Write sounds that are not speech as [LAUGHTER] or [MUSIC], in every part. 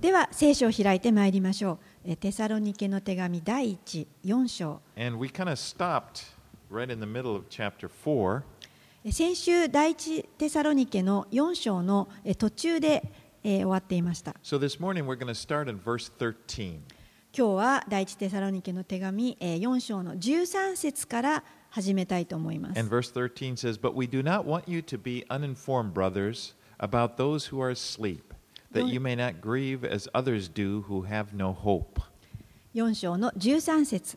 では、聖書を開いてまいりましょう。テサロニケの手紙第1、4章。先週、第一テサロニケの4章の途中で終わっていました。今日は第一テサロニケの手紙4章の13節から始めたいと思います。About those who are asleep, that you may not grieve as others do who have no hope. 4章の13節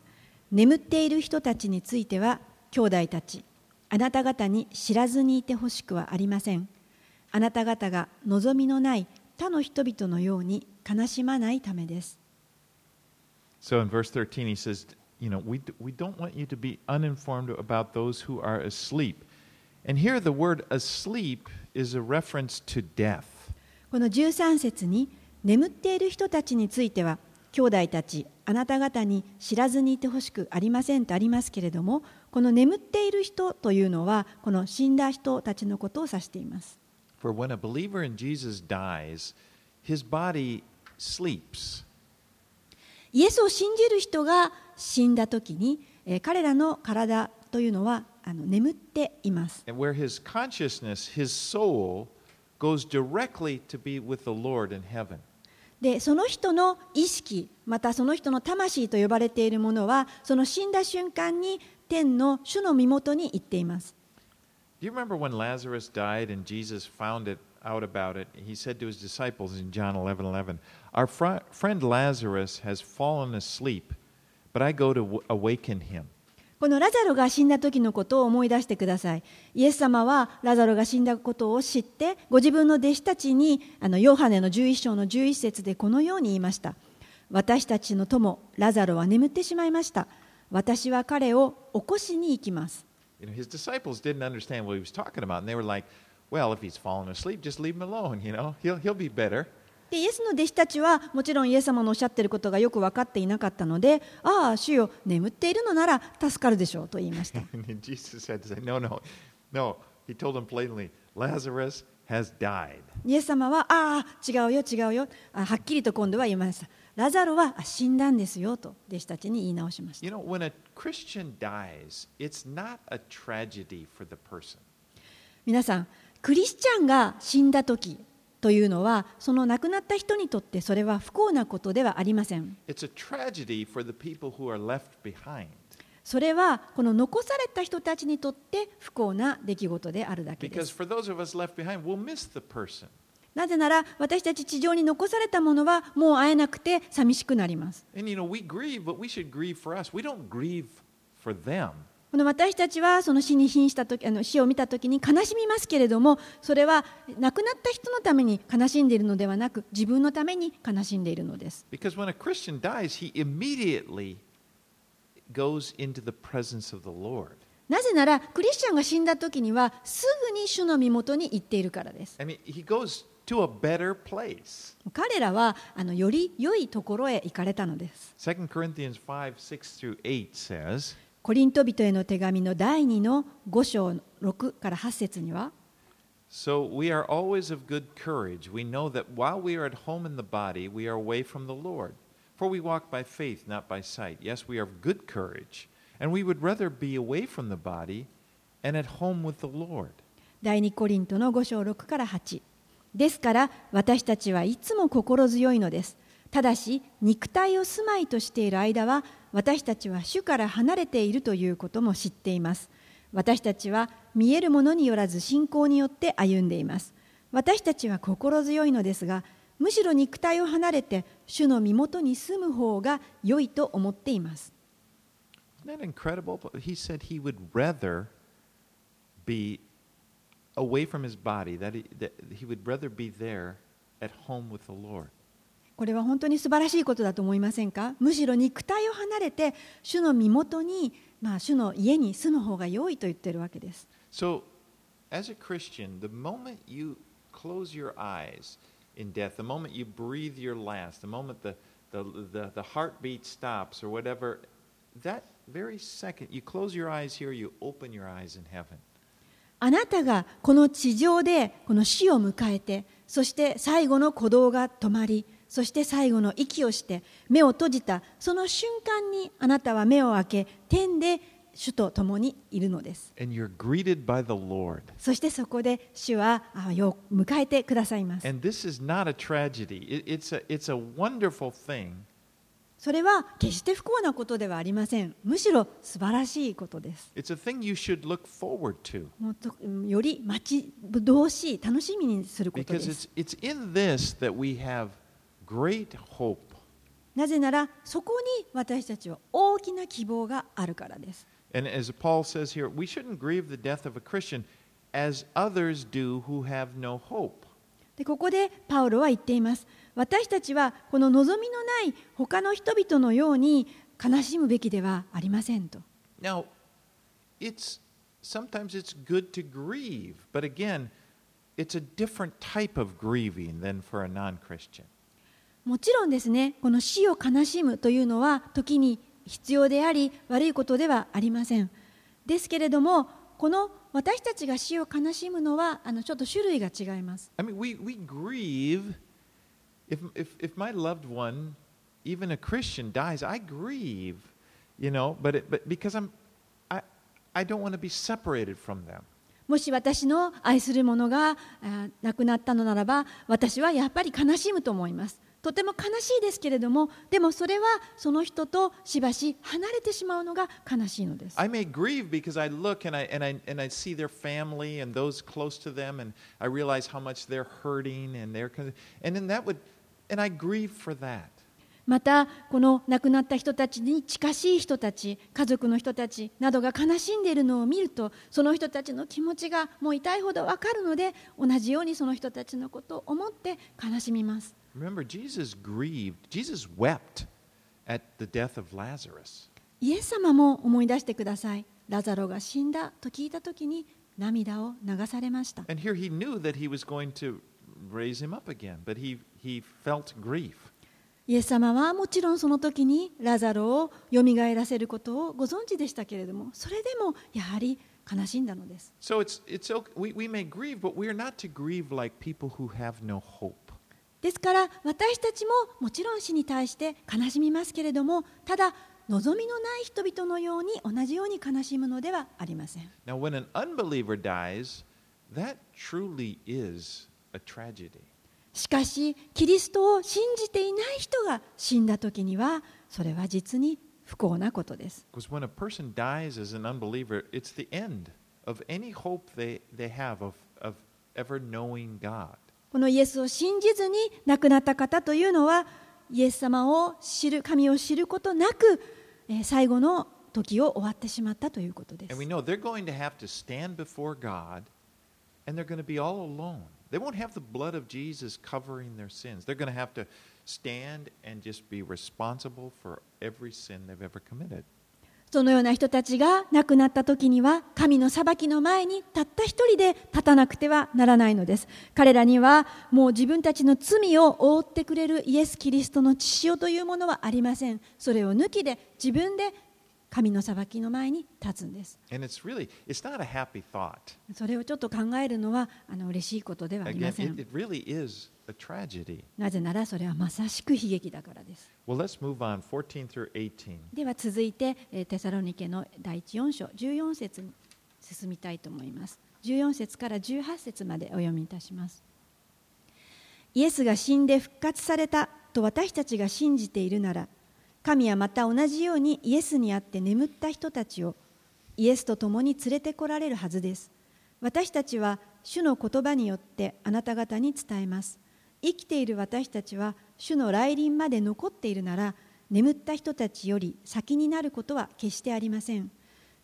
眠っている人たちについては兄弟たちあなた方に知らずにいてほしくはありませんあなた方が望みのない他の人々のように悲しまないためです So in verse 13, he says, You know, we, we don't want you to be uninformed about those who are asleep. And here the word asleep is a reference to death. この13節に眠っている人たちについては兄弟たちあなた方に知らずにいてほしくありませんとありますけれどもこの眠っている人というのはこの死んだ人たちのことを指しています For when a believer in Jesus dies, his body sleeps. イエスを信じる人が死んだ時に、えー彼らの体というのはあの眠っています And where his consciousness, his soul, goes directly to be with the Lord in heaven. でその人の意識またその人の魂と呼ばれているものはその死んだ瞬間に天の主の身元に行っています Do you remember when Lazarus died and Jesus found it out about it? He said to his disciples in John 11 11, Our fr- friend Lazarus has fallen asleep, but I go to awaken him. このラザロが死んだ時のことを思い出してください。イエス様はラザロが死んだことを知ってご自分の弟子たちにあのヨハネの11章の11節でこのように言いました。私たちの友ラザロは眠ってしまいました。私は彼を起こしに行きます。でイエスの弟子たちはもちろんイエス様のおっしゃっていることがよく分かっていなかったので、ああ、主よ、眠っているのなら助かるでしょうと言いました。No, no, no. イエス様は、ああ、違うよ、違うよあ、はっきりと今度は言いました。ラザロはあ死んだんですよと弟子たちに言い直しました。You know, when a Christian dies, it's not a tragedy for the person. 皆さん、クリスチャンが死んだ時というのはその亡くなった人にとってそれは不幸なことではありません。それはこの残された人たちにとって不幸な出来事であるだけです。なぜなら私たち地上に残されたものはもう会えなくて寂しくなります。この私たちはその死に瀕した時あの死を見た時に悲しみますけれどもそれは亡くなった人のために悲しんでいるのではなく自分のために悲しんでいるのです。Because when a Christian dies, he immediately goes into the presence of the Lord. なぜならクリスチャンが死んだ時にはすぐに主の身元に行っているからです。I mean, he goes to a better place. 彼らはあのより良いところへ行かれたのです。2 Corinthians 5 6 through 8 says, コリント人への手紙の第2の5章6から8節には So we are always of good courage. We know that while we are at home in the body, we are away from the Lord. For we walk by faith, not by sight. Yes, we are of good courage. And we would rather be away from the body and at home with the Lord. 第2コリントの5章6から8ですから私たちはいつも心強いのですただし肉体を住まいとしている間は私たちは主から離れているということも知っています私たちは見えるものによらず信仰によって歩んでいます私たちは心強いのですがむしろ肉体を離れて主の身元に住む方が良いと思っています Isn't that incredible? He said he would rather be away from his body, that he, that he would rather be there at home with the Lord. これは本当に素晴らしいことだと思いませんかむしろ肉体を離れて主の身元に、まあ、主の家に住む方が良いと言ってるわけです So, as a Christian, the moment you close your eyes in death, the moment you breathe your last, the moment the, the, the, the heartbeat stops or whatever, that very second, you close your eyes here, you open your eyes in heaven. あなたがこの地上でこの死を迎えてそして最後の鼓動が止まりそして最後の息をして目を閉じたその瞬間にあなたは目を開け天で主と共にいるのです。そしてそこで主はあよ迎えてくださいます。それは決して不幸なことではありません。むしろ素晴らしいことです。より待ち遠しい楽しみにすることですなぜならそこに私たちは大きな希望があるからです。And as Paul says here, we shouldn't grieve the death of a Christian as others do who have no hope. でここでパウロは言っています。私たちはこの望みのない他の人々のように悲しむべきではありませんと。Now, it's sometimes it's good to grieve, but again, it's a different type of grieving than for a non-Christian. もちろんですね、この死を悲しむというのは時に必要であり悪いことではありません。ですけれども、この私たちが死を悲しむのはあのちょっと種類が違います。I mean, we, we grieve if, if, if my loved one, even a Christian, dies, I grieve, you know, but, it, but because I'm, I, I don't want to be separated from them. もし私の愛する者があ亡くなったのならば、私はやっぱり悲しむと思います。とても悲しいですけれども、でもそれはその人としばし離れてしまうのが悲しいのです。I may grieve because I look and I, and, I, and I see their family and those close to them, and I realize how much they're hurting, and they're, and then that would, and I grieve for that. またこの亡くなった人たちに近しい人たち家族の人たちなどが悲しんでいるのを見るとその人たちの気持ちがもう痛いほど分かるので同じようにその人たちのことを思って悲しみます Remember, Jesus grieved, Jesus wept at the death of Lazarus. イエス様も思い出してくださいラザロが死んだと聞いた時に涙を流されました And here he knew that he was going to raise him up again, but he, he felt grief. イエス様はもちろんその時にラザロをよみがえらせることをご存知でしたけれどもそれでもやはり悲しんだのです So it's, it's okay. We, we may grieve, but we are not to grieve like people who have no hope. ですから私たちももちろん死に対して悲しみますけれどもただ望みのない人々のように同じように悲しむのではありません Now, when an unbeliever dies, that truly is a tragedy. しかしキリストを信じていない人が死んだ時にはそれは実に不幸なことです Because when a person dies as an unbeliever, it's the end of any hope they, they have of, of ever knowing God. このイエスを信じずに亡くなった方というのはイエス様を知る神を知ることなく最後の時を終わってしまったということです and they're going to be all alone. They won't have the blood of Jesus covering their sins. They're going to have to stand and just be responsible for every sin they've ever committed. そのような人たちが亡くなった時には神の裁きの前にたった一人で立たなくてはならないのです彼らにはもう自分たちの罪を覆ってくれるイエス・キリストの血潮というものはありませんそれを抜きで自分で神の裁きの前に立つんです it's really, it's. それをちょっと考えるのはあの嬉しいことではありません it, it really is a tragedy. なぜならそれはまさしく悲劇だからです。Well, let's move on 14 through 18. では続いてえーテサロニケの第一4章14節に進みたいと思います。14節から18節までお読みいたします。イエスが死んで復活されたと私たちが信じているなら神はまた同じようにイエスにあって眠った人たちをイエスと共に連れてこられるはずです。私たちは主の言葉によってあなた方に伝えます生きている私たちは主の来臨まで残っているなら眠った人たちより先になることは決してありません。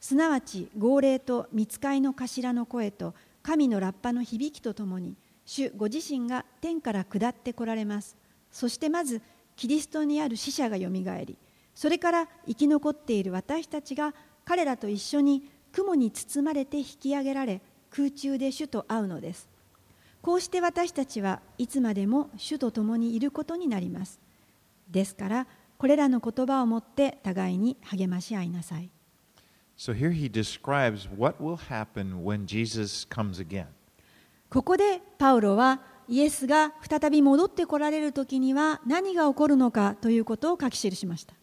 すなわち号令と見つかいの頭の声と神のラッパの響きとともに主ご自身が天から下ってこられます。そしてまずキリストにある死者がよみがえりそれから生き残っている私たちが彼らと一緒に雲に包まれて引き上げられ空中で主と会うのです。こうして私たちはいつまでも主と共にいることになります。ですから、これらの言葉をもって互いに励まし合いなさい。ここでパウロはイエスが再び戻ってこられるときには何が起こるのかということを書き記しました。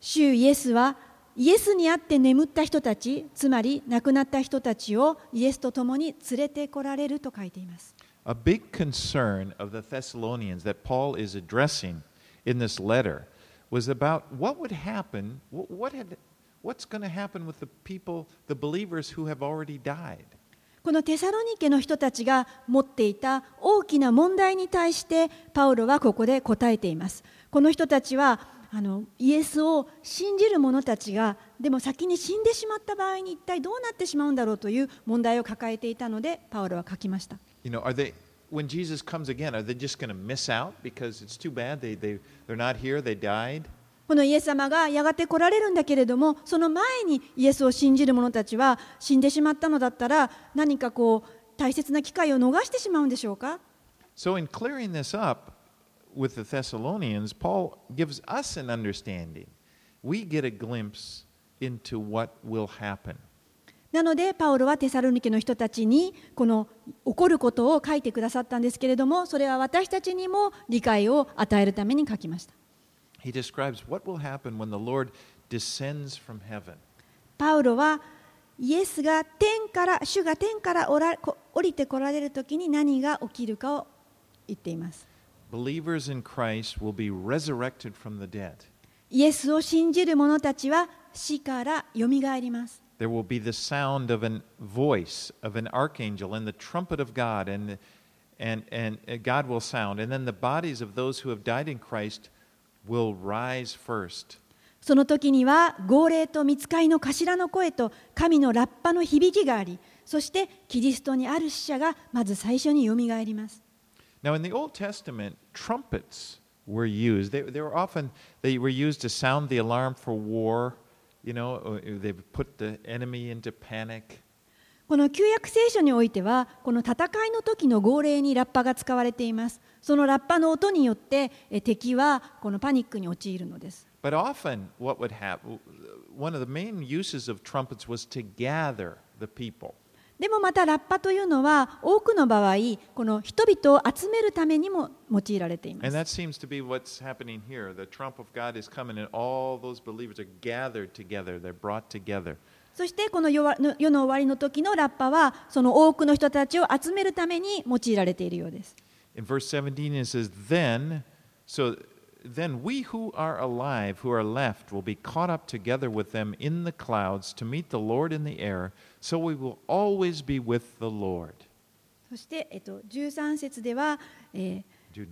主イエスはイエスにあって眠った人たち、つまり亡くなった人たちをイエスと共に連れてこられると書いています。A big concern of the Thessalonians that Paul is addressing in this letter was about what would happen, wh- what had, what's going to happen with the people, the believers who have already died. このテサロニケの人たちが持っていた大きな問題に対してパウロはここで答えています。この人たちはあのイエスを信じる者たちがでも先に死んでしまった場合に一体どうなってしまうんだろうという問題を抱えていたのでパウロは書きました。You know, are they, when Jesus comes again, are they just going to miss out because it's too bad? They, they, they're not here, they died? このイエス様がやがて来られるんだけれどもその前にイエスを信じる者たちは死んでしまったのだったら何かこう大切な機会を逃してしまうんでしょうか？So, in clearing this up with the Thessalonians, なので、パウロはテサロニケの人たちにこの起こることを書いてくださったんですけれども、それは私たちにも理解を与えるために書きました。パウロは、イエスが天から、主が天から,おら降りてこられるときに何が起きるかを言っています。Believers in Christ will be resurrected from the dead. イエスを信じる者たちは死からよみがえります There will be the sound of an voice of an archangel and the trumpet of God, and, and, and God will sound. And then the bodies of those who have died in Christ will rise first. その時には号令と見つかいの頭の声と神のラッパの響きがありそしてキリストにある死者がまず最初によみがえります Now, in the Old Testament, trumpets were used. They, they were often they were used to sound the alarm for war. You know, or they would put the enemy into panic. この旧約聖書においてはこの戦いの時の号令にラッパが使われていますそのラッパの音によってえ敵はこのパニックに陥るのです But often, what would happen? One of the main uses of trumpets was to gather the people. でもまたラッパというのは多くの場合、この人々を集めるためにも用いられています。そしてこの世の終わりの時のラッパはその多くの人たちを集めるために用いられているようです。Then we who are alive, who are left, will be caught up together with them in the clouds to meet the Lord in the air, so we will always be with the Lord. そして、えっと、13節では、え 17?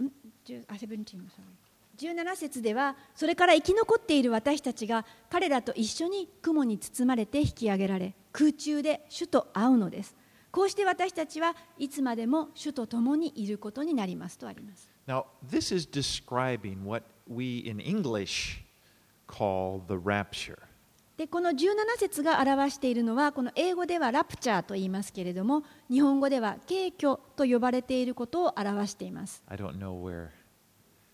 ーん10あ17 sorry 17節ではそれから生き残っている私たちが彼らと一緒に雲に包まれて引き上げられ空中で主と会うのですこうして私たちはいつまでも主と共にいることになりますとあります Now, this is describing what we in English call the rapture. でこの17節が表しているのはこの英語ではラプチャーと言いますけれども日本語では軽挙と呼ばれていることを表しています I don't know where.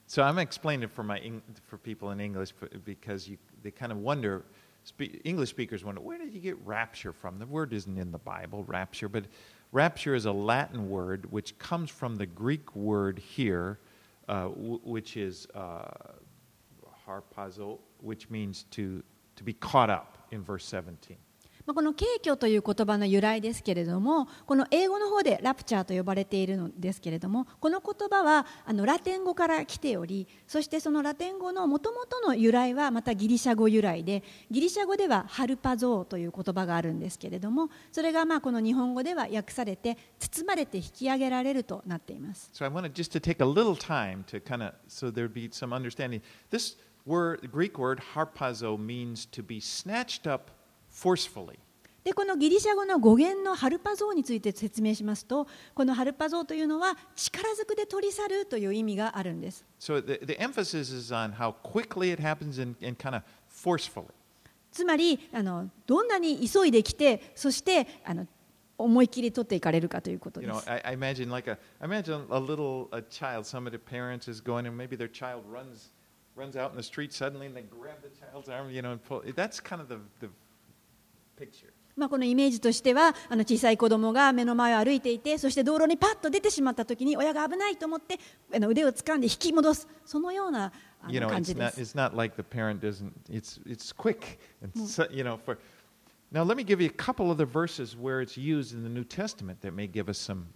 So I'm explaining it for my Eng- for people in English b- because you, they kind of wonder. Spe- English speakers wonder where did you get rapture from? The word isn't in the Bible, rapture, but rapture is a Latin word which comes from the Greek word here, uh, w- which is uh, harpazo, which means to to be caught up in verse 17. まあこの軽挙という言葉の由来ですけれどもこの英語の方でラプチャーと呼ばれているのですけれどもこの言葉はあのラテン語から来ておりそしてそのラテン語のもともとの由来はまたギリシャ語由来でギリシャ語ではハルパゾーという言葉があるんですけれどもそれがまあこの日本語では訳されて包まれて引き上げられるとなっています。So I wanted just to take a little time to kind of so there'd be some understanding. This word, Greek word harpazo, means to be snatched up forcefully. でこのギリシャ語の語源のハルパゾーについて説明しますとこのハルパゾーというのは力ずくで取り去るという意味があるんです So the, the emphasis is on how quickly it happens and, and kind of forcefully. つまりあのどんなに急いできてそしてあの思い切り取っていかれるかということ You で know, す。I, I imagine like a, I imagine a little a child. Some of the parents is going, and maybe their child runs, runs out in the street suddenly, and they grab the child's arm, you know, and pull. That's kind of the, the. まあ、このイメージとしてはあの小さい子供が目の前を歩いていてそして道路にパッと出てしまった時に親が危ないと思ってあの腕を掴んで引き戻すそのような感じです。it's not like the parent doesn't. It's it's quick, and so, you know. For now, let me give you a couple of the verses where it's used in the New Testament that may give us some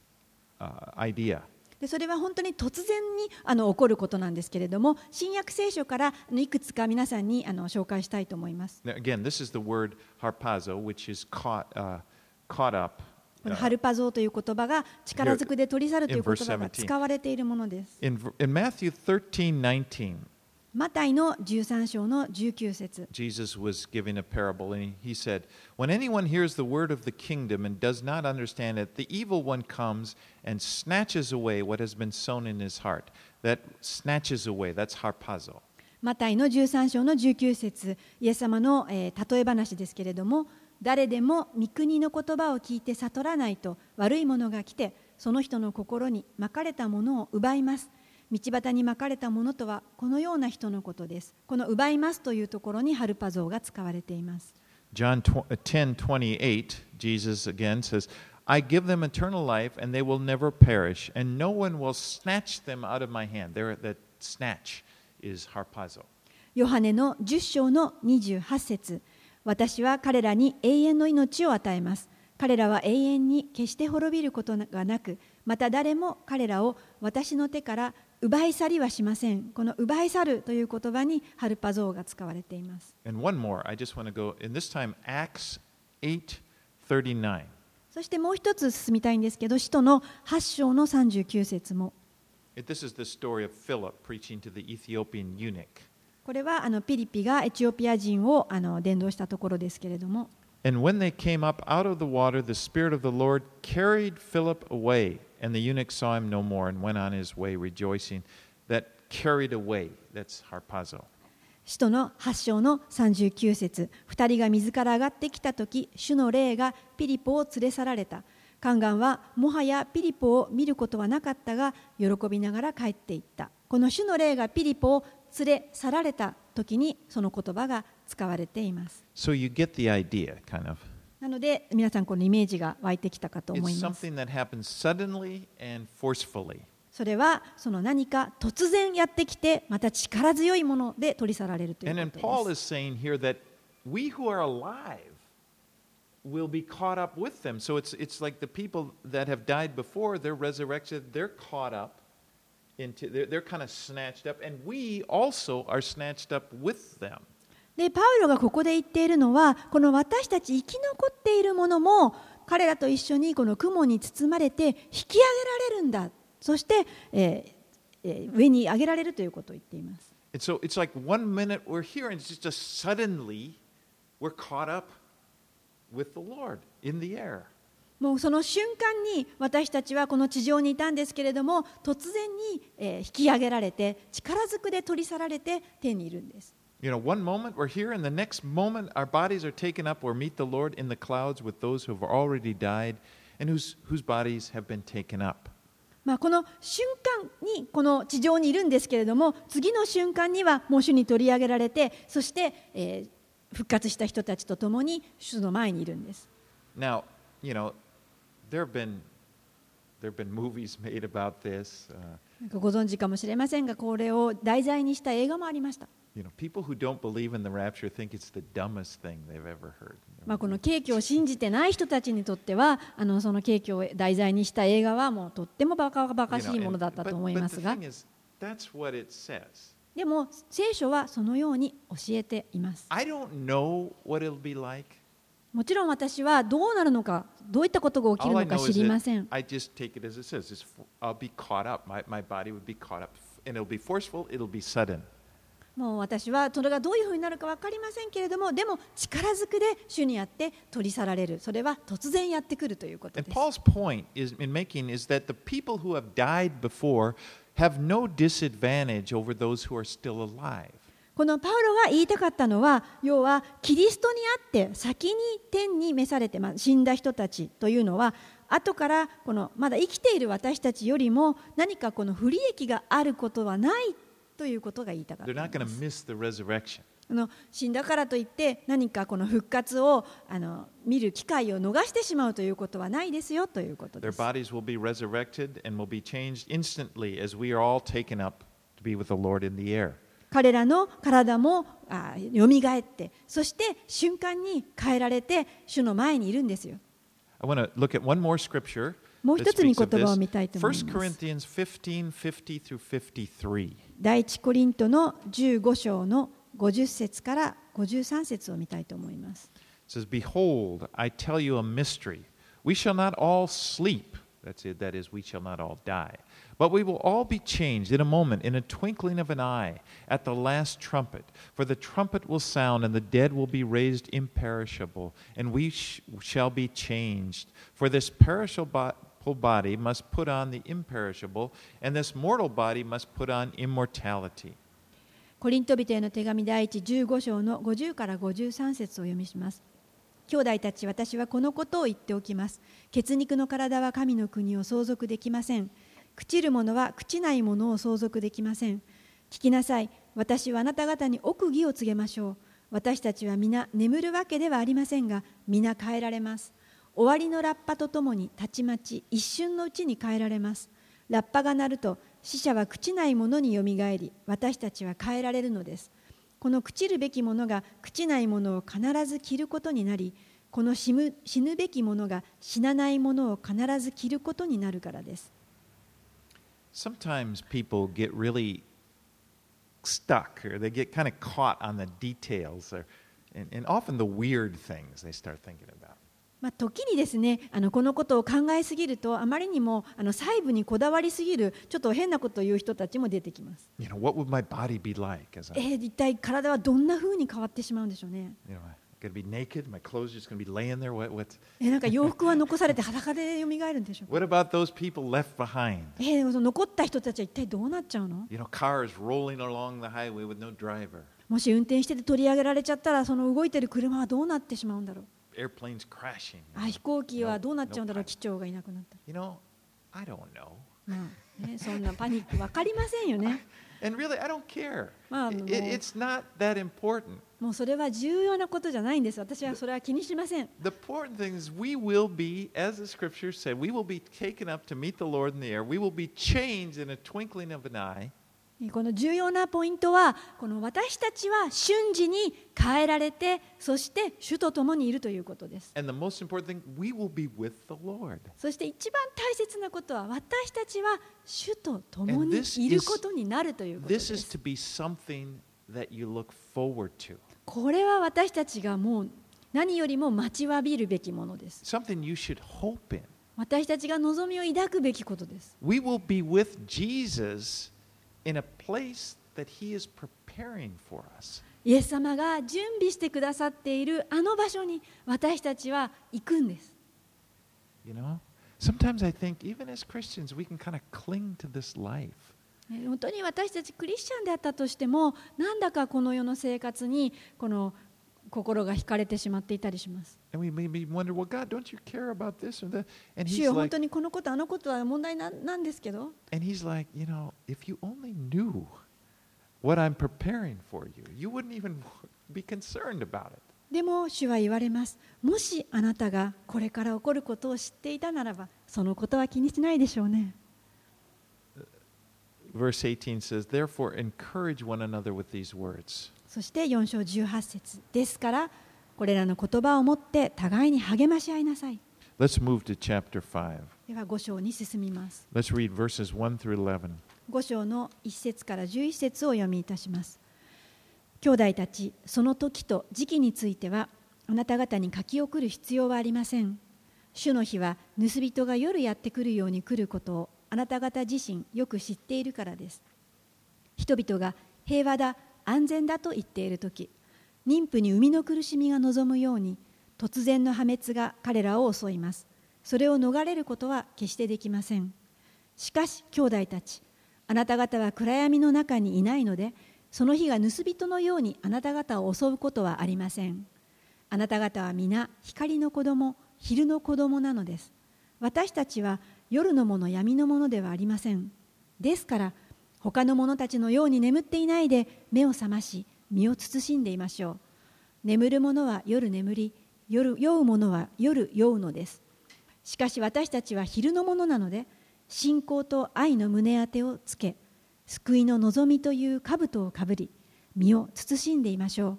uh, idea. でそれは本当に突然にあの起こることなんですけれども新約聖書からいくつか皆さんにあの紹介したいと思います。Again, this is the word harpazo, which is caught uh, caught up. この uh, ハルパゾーという言葉が力ずくで取り去るという言葉が使われているものです。In, in Matthew 13 19, マタイの13章の19節 Jesus was giving a parable, and he, said, When anyone hears the word of the kingdom and does not understand it, the evil one comes and snatches away what has been sown in his heart. That snatches away, that's harpazo. マタイの13章の19節イエス様の、えー例え話ですけれども誰でも御国の言葉を聞いて悟らないと悪いものが来てその人の心にまかれたものを奪います道端にまかれたものとはこのような人のことですこの奪いますというところにハルパ像が使われています John 10 28, Jesus again says, I give them eternal life, and they will never perish, and no one will snatch them out of my hand. There, that snatch is harpazo. ヨハネの10章の28節私は彼らに永遠の命を与えます。彼らは永遠に決して滅びることがなく、また誰も彼らを私の手から奪い去りはしません。この奪い去るという言葉にハルパ像が使われています。And one more, I just want to go, and this time Acts 8 39. そしてもう一つ進みたいんですけど、使徒の8章の39節も。This is the story of Philip preaching to the Ethiopian eunuch. これはあのピリピがエチオピア人をあの伝道したところですけれども、And when they came up out of the water, the Spirit of the Lord carried Philip away, And the eunuch saw him no more and went on his way rejoicing. That carried away. That's Harpazo. 使徒の8章の39節二人が水ら上がってきたと、主の霊がピリポを連れ去られた。カンガンはもはやピリポを見ることはなかったが、喜びながら帰っていった。この主の霊がピリポを連れ去られたときに、その言葉が使われています。So you get the idea, kind of. なので皆さんこのイメージが湧いてきたかと It's 思います something that happens suddenly and forcefully. それはその何か突然やってきてまた力強いもので取り去られるという And then こと Paul です is saying here that we who are alive will be caught up with them. So it's, it's like the people that have died before, they're resurrected, they're caught up into, they're, they're kind of snatched up, and we also are snatched up with them. でパウロがここで言っているのはこの私たち生き残っているものも彼らと一緒にこの雲に包まれて引き上げられるんだ。そして、えーえー上に上げられるということを言っています。And so it's like one minute we're here, and it's just, just suddenly we're caught up with the Lord in the air. もうその瞬間に私たちはこの地上にいたんですけれども突然に、えー引き上げられて力ずくで取り去られて天にいるんです You know, one moment we're here, and the next moment our bodies are taken up or meet the Lord in the clouds with those who have already died and whose, whose bodies have been taken up. まあ、この瞬間にこの地上にいるんですけれども次の瞬間にはもう主に取り上げられてそして、えー復活した人たちと共に主の前にいるんです Now, you know, there have been ご存知かもしれませんが、これを題材にした映画もありました。まあ、この景気を信じてない人たちにとっては、あのその景気を題材にした映画はもうとってもバカバカしいものだったと思いますが、でも聖書はそのように教えています。もちろん私はどうなるのかどういったことが起きるのか知りません I just take it as it says. It's, I'll be caught up. My, my body would be caught up. And it'll be forceful, it'll be sudden. もう私はそれがどういうふうになるか分かりませんけれどもでも力ずくで主にあって取り去られるそれは突然やってくるということ And です Paul's point is in making is that the people who have died before have no disadvantage over those who are still alive. このパウロが言いたかったのは要はキリストにあって先に天に召されて、まあ、死んだ人たちというのは後からこのまだ生きている私たちよりも何かこの不利益があることはないということが言いたかったの死んだからといって何かこの復活をあの見る機会を逃してしまうということはないですよということ Their です。bodies 彼らの体もあよみがえってそして瞬間に変えられて主の前にいるんですよ。I want to look at one more scripture もう一つに言葉を.見たいと思います。1 Corinthians 15 50 through 53. 第一コリントの15章の50節から53節を見たいと思います。It says, Behold, I tell you a mystery. We shall not all sleep. That's it. That is, we shall not all die. But we will all be changed in a moment, in a twinkling of an eye, at the last trumpet. For the trumpet will sound, and the dead will be raised imperishable, and we sh- shall be changed. For this perishable bo- body must put on the imperishable, and this mortal body must put on immortality. コリント人への手紙第一15章の50から53節を読みします。兄弟たち、私はこのことを言っておきます。血肉の体は神の国を相続できません。 朽ちる者は朽ちないものを相続できません。聞きなさい。私はあなた方に奥義を告げましょう。私たちは皆眠るわけではありませんが、皆変えられます。終わりのラッパとともにたちまち一瞬のうちに変えられます。ラッパが鳴ると死者は朽ちないものによみがえり私たちは変えられるのですこの朽ちるべきものが朽ちないものを必ず着ることになりこの死ぬ死ぬべきものが死なないものを必ず着ることになるからです Sometimes people get really stuck or they get kind of caught on the details or, and, and often the weird things they start thinking about. まあ、時にですねあのこのことを考えすぎるとあまりにもあの細部にこだわりすぎるちょっと変なことを言う人たちも出てきます。You know, what would my body be like as え I, ー一体体はどんな風に変わってしまうんでしょうね。you know, なんか洋服は残されて裸でよみがえるんでしょうえー、残った人たちは一体どうなっちゃうの？もし運転してて取り上げられちゃったら、その動いてる車はどうなってしまうんだろう？あ飛行機はどうなっちゃうんだろう？機長がいなくなった。you know, I don't know. ね、そんなパニックわかりませんよね。[LAUGHS] [LAUGHS] まあ、あの it, it's not that important. もうそれは重要なことじゃないんです私はそれは気にしません The important thing is we will be, as the scripture said, we will be taken up to meet the Lord in the air. We will be changed in a twinkling of an eye. この重要なポイントはこの私たちは瞬時に変えられてそして主と共にいるということです thing. そして一番大切なことは私たちは主と共にいることになるということで This is すこれは私たちがもう何よりも待ちわびるべきものです something you should hope in. 私たちが望みを抱くべきことです We will be with Jesus in a place that He is preparing for us. イエス様が準備してくださっているあの場所に私たちは行くんです You know? Sometimes I think, even as Christians, we can kind of cling to this life. 本当に私たちクリスチャンであったとしてもなんだかこの世の生活にこの心が惹かれてしまっていたりします。主は本当にこのことあのことは問題な,んですけど。でも主は言われます。もしあなたがこれから起こることを知っていたならば、そのことは気にしないでしょうね。Verse 18 says, Therefore, encourage one another with these words. そして4章18節ですからこれらの言葉を持って互いに励まし合いなさい Let's move to chapter 5. では5章に進みます Let's read verses 1 through 11. 5章の1節から11節を読みいたします兄弟たちその時と時期についてはあなた方に書き送る必要はありません主の日は盗人が夜やってくるように来ることをあなた方自身よく知っているからです人々が平和だ安全だと言っている時妊婦に生みの苦しみが望むように突然の破滅が彼らを襲いますそれを逃れることは決してできませんしかし兄弟たちあなた方は暗闇の中にいないのでその日が盗人のようにあなた方を襲うことはありません。あなた方は皆光の子供、昼の子供なのです。私たちは夜のもの闇のものではありません。ですから他の者たちのように眠っていないで目を覚まし身を慎んでいましょう。眠る者は夜眠り、夜酔う者は夜酔うのです。しかし私たちは昼のものなので、信仰と愛の胸当てをつけ、救いの望みという兜をかぶり、身を慎んでいましょう。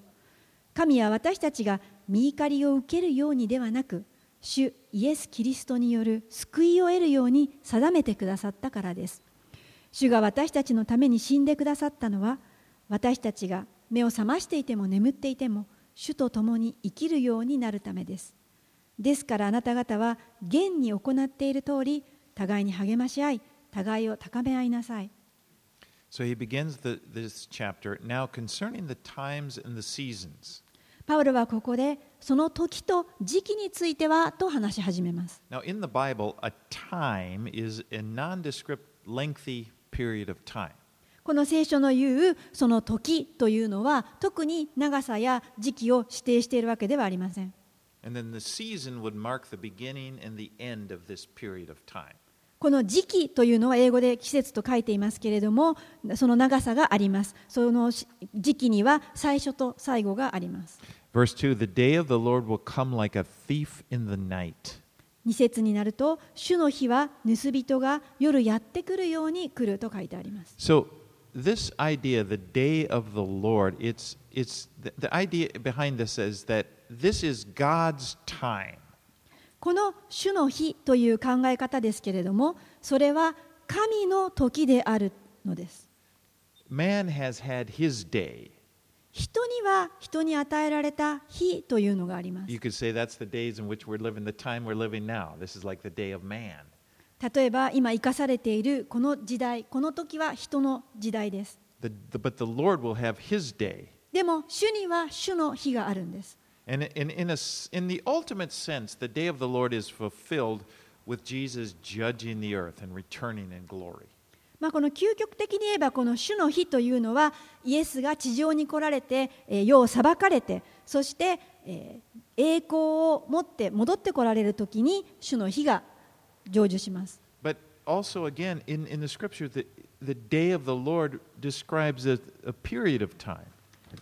神は私たちが身怒りを受けるようにではなく、主イエス・キリストによる救いを得るように定めてくださったからです。主が私たちのために死んでくださったのは、私たちが目を覚ましていても眠っていても、主と共に生きるようになるためです。ですからあなた方は現に行っている通り、互いに励まし合い、互いを高め合いなさい。So he begins the, this chapter now concerning the times and the seasons. パウロはここでその時と時期についてはと話し始めます。Now, in the Bible, a time is a nondescript, lengthy period of time. この聖書の言うその時というのは特に長さや時期を指定しているわけではありません。この時期というのは英語で季節と書いていますけれども、その長さがあります。その時期には最初と最後があります。Verse 2 The day of the Lord will come like a thief in the night. 2節になると、主の日は盗人が夜やってくるように来ると書いてあります。So, this idea, the day of the Lord, it's, it's the, the idea behind this is that this is God's time. この主の日という考え方ですけれども、それは神の時であるのです。Man has had his day. 人には人に与えられた日というのがあります。You could say that's the days in which we're living, the time we're living now. This is like the day of man. 例えば今生かされているこの時代、この時は人の時代です。The, the, but the Lord will have his day. でも主には主の日があるんです。And in, in, a, in the ultimate sense, the day of the Lord is fulfilled with Jesus judging the earth and returning in glory. まあこの究極的に言えばこの主の日というのはイエスが地上に来られて世を裁かれてそして栄光を持って戻ってこられる時に主の日が成就します。But also again in, in the scripture the, the day of the Lord describes a, a period of time.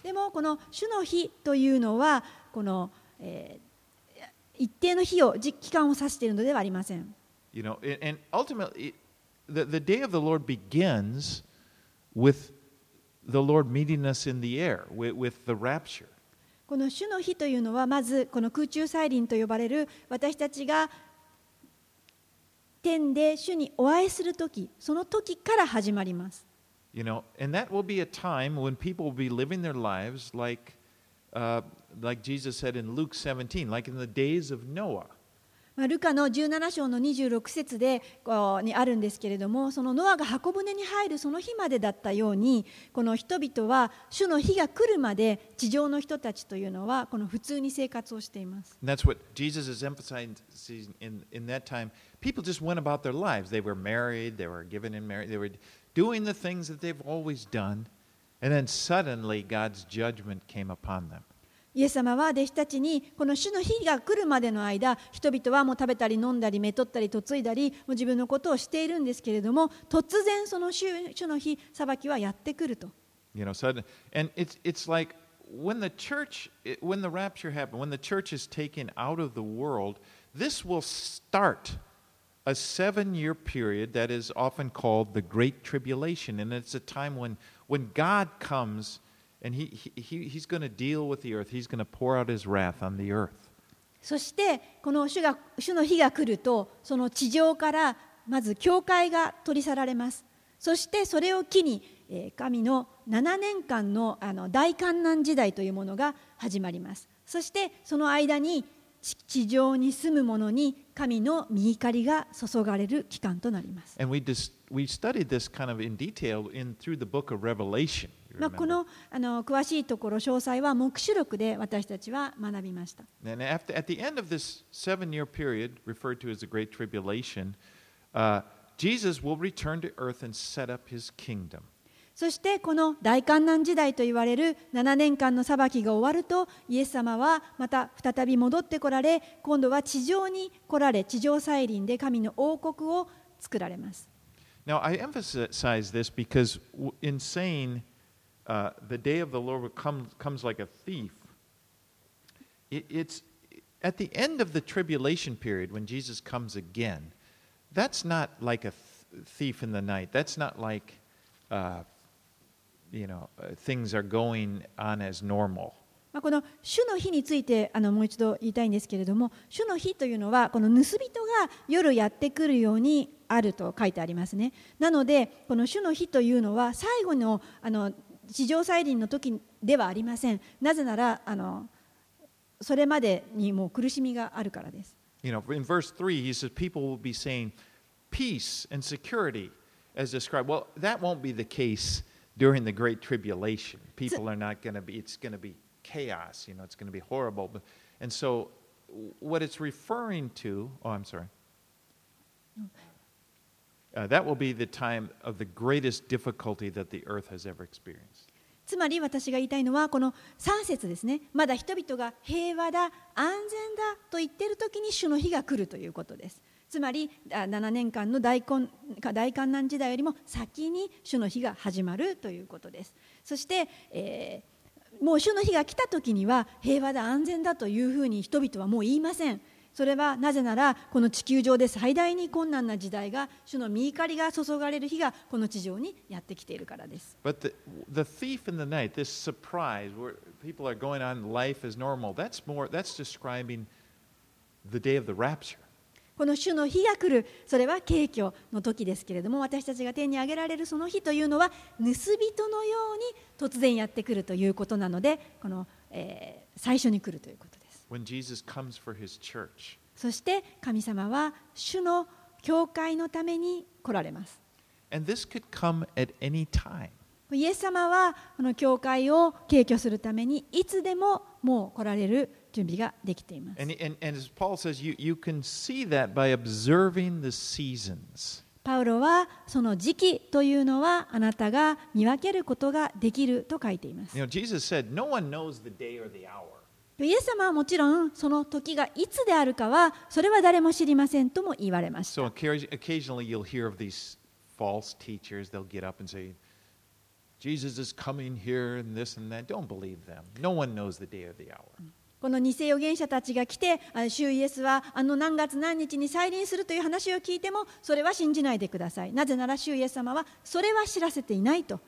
でもこの主の日というのはこの、えー、一定の日を期間を指しているのではありません。You know, and ultimately the, the day of the Lord begins with the Lord meeting us in the air, with, with the rapture. この主の日というのはまずこの空中再臨と呼ばれる私たちが天で主にお会いするとき、その時から始まります。You know, and that will be a time when people will be living their lives like, uh, like Jesus said in Luke 17, like in the days of Noah. ルカの17章の26節でこうにあるんですけれどもそのノアが箱舟に入るその日までだったようにこの人々は主の日が来るまで地上の人たちというのはこの普通に生活をしています。That's what Jesus is emphasizing in, in that time. People just went about their lives. They were married, they were given in marriage, they were doing the things that they've always done. And then suddenly God's judgment came upon them. イエス様は弟子たちにこの主の日が来るまでの間人々はもう食べたり飲んだりめとったり嫁いだりもう自分のことをしているんですけれども突然その主主の日裁きはやってくると。You know, sudden, and it's, it's like when the church, when the rapture happened, when the church is taken out of the world, this will start a seven year period that is often called the Great Tribulation. And it's a time when, when God comes And he, he, he's going to deal with the earth. He's going to pour out his wrath on the earth. そしてこの主が主の日が来るとその地上からまず教会が取り去られますそしてそれを機に神の7年間のあの大観難時代というものが始まりますそしてその間に地上に住む者に神の御怒りが注がれる期間となります。And we, dis, we studied this kind of in detail in, through the book of Revelation. まあこの,あの詳しいところ、詳細は、目視録で私たちは学びました。Period, tribulation, uh, そして、この大観難時代と言われる7年間の裁きが終わると、イエス様はまた再び戻ってこられ、今度は地上に来られ、地上再臨で神の王国を作られます。Now, I emphasize this because in saying uh, the day of the Lord comes, comes like a thief, it, it's at the end of the tribulation period when Jesus comes again. That's not like a th- thief in the night. That's not like, uh, you know, things are going on as normal. まあ、この主の日についてあのもう一度言いたいんですけれども主の日というのはこの盗人が夜やってくるようにあると書いてありますねなのでこの主の日というのは最後のあの地上再臨の時ではありませんなぜならあのそれまでにもう苦しみがあるからです You know, in verse 3, he says people will be saying peace and security as described. Well, that won't be the case during the Great Tribulation. People are not going to be, it's going to be chaos, you know, it's going to be horrible. But, and so, what it's referring to, oh, I'm sorry. That will be the time of the greatest difficulty that the earth has ever experienced. つまり私が言いたいのはこの3節ですね。まだ人々が平和だ安全だと言っている時に主の日が来るということです。つまり7年間の大混大観難時代よりも先に主の日が始まるということです。そして、えーもう主の日が来た時には平和だ安全だというふうに人々はもう言いません。それはなぜならこの地球上で最大に困難な時代が主の御怒りが注がれる日がこの地上にやってきているからです But the, the thief in the night, this surprise where people are going on life as normal, that's more, that's describing the day of the rapture. この主の日が来るそれは景挙の時ですけれども私たちが天に上げられるその日というのは盗人のように突然やってくるということなのでこの、えー最初に来るということそして神様は主の教会のために来られます。イエス様はこの教会を敬居するためにいつでももう来られる準備ができています。パウロはその時期というのはあなたが見分けることができると書いています。イエス様はもちろんその時がいつであるかはそれは誰も知りませんとも言われました。この偽予言者たちが来て、主イエスはあの何月何日に再臨するという話を聞いてもそれは信じないでください。なぜなら主イエス様はそれは知らせていないと、